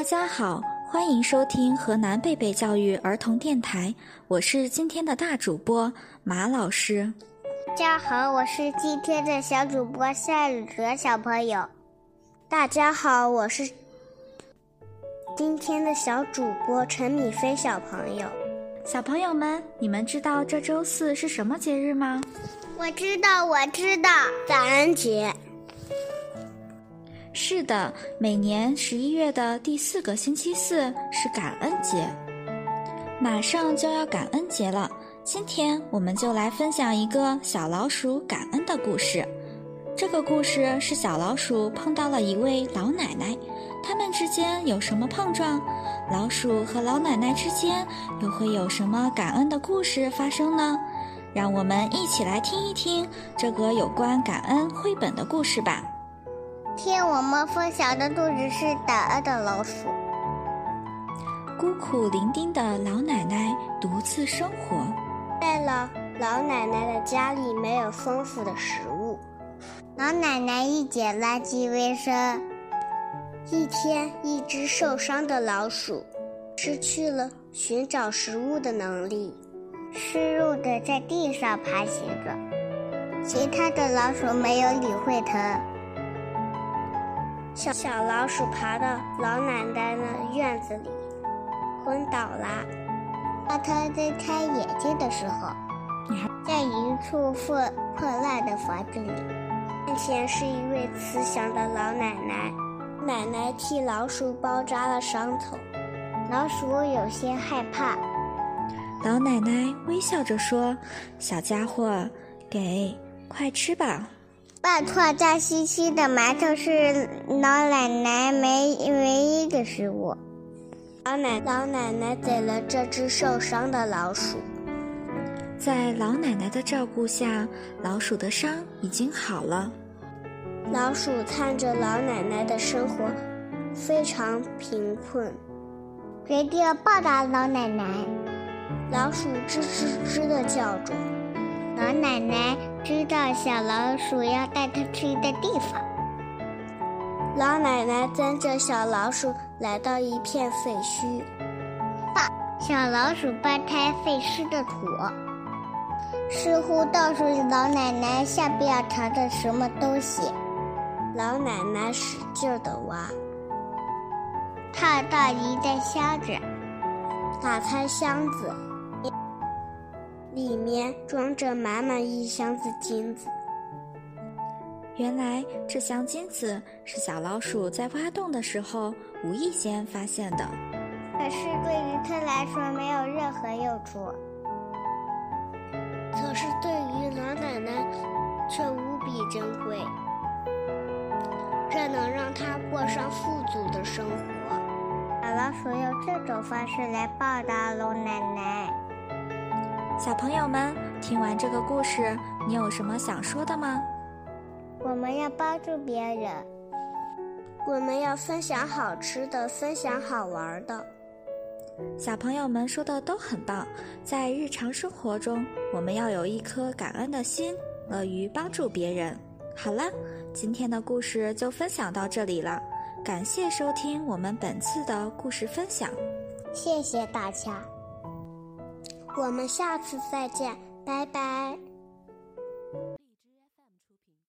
大家好，欢迎收听河南贝贝教育儿童电台，我是今天的大主播马老师。大家好，我是今天的小主播夏雨哲小朋友。大家好，我是今天的小主播陈米飞小朋友。小朋友们，你们知道这周四是什么节日吗？我知道，我知道，感恩节。是的，每年十一月的第四个星期四是感恩节。马上就要感恩节了，今天我们就来分享一个小老鼠感恩的故事。这个故事是小老鼠碰到了一位老奶奶，他们之间有什么碰撞？老鼠和老奶奶之间又会有什么感恩的故事发生呢？让我们一起来听一听这个有关感恩绘本的故事吧。听我们分享的故事是胆饿的老鼠。孤苦伶仃的老奶奶独自生活，在了老奶奶的家里没有丰富的食物。老奶奶一捡垃圾为生。一天，一只受伤的老鼠失去了寻找食物的能力，失落的在地上爬行着。其他的老鼠没有理会它。小小老鼠爬到老奶奶的院子里，昏倒了。当它睁开眼睛的时候，在一处破破烂的房子里，面前是一位慈祥的老奶奶。奶奶替老鼠包扎了伤口，老鼠有些害怕。老奶奶微笑着说：“小家伙，给，快吃吧。”半块脏兮兮的馒头是老奶奶唯唯一的食物。老奶老奶奶给了这只受伤的老鼠。在老奶奶的照顾下，老鼠的伤已经好了。老鼠看着老奶奶的生活非常贫困，决定报答老奶奶。老鼠吱吱吱地叫着。老奶奶知道小老鼠要带它去的地方。老奶奶跟着小老鼠来到一片废墟，小老鼠扒开废墟的土，似乎告诉老奶奶下边要藏着什么东西。老奶奶使劲的挖，看到一袋箱子，打开箱子。里面装着满满一箱子金子。原来这箱金子是小老鼠在挖洞的时候无意间发现的。可是对于它来说没有任何用处。可是对于老奶奶却无比珍贵，这能让她过上富足的生活。小老鼠用这种方式来报答老奶奶。小朋友们，听完这个故事，你有什么想说的吗？我们要帮助别人，我们要分享好吃的，分享好玩的。小朋友们说的都很棒，在日常生活中，我们要有一颗感恩的心，乐于帮助别人。好了，今天的故事就分享到这里了，感谢收听我们本次的故事分享，谢谢大家。我们下次再见，拜拜。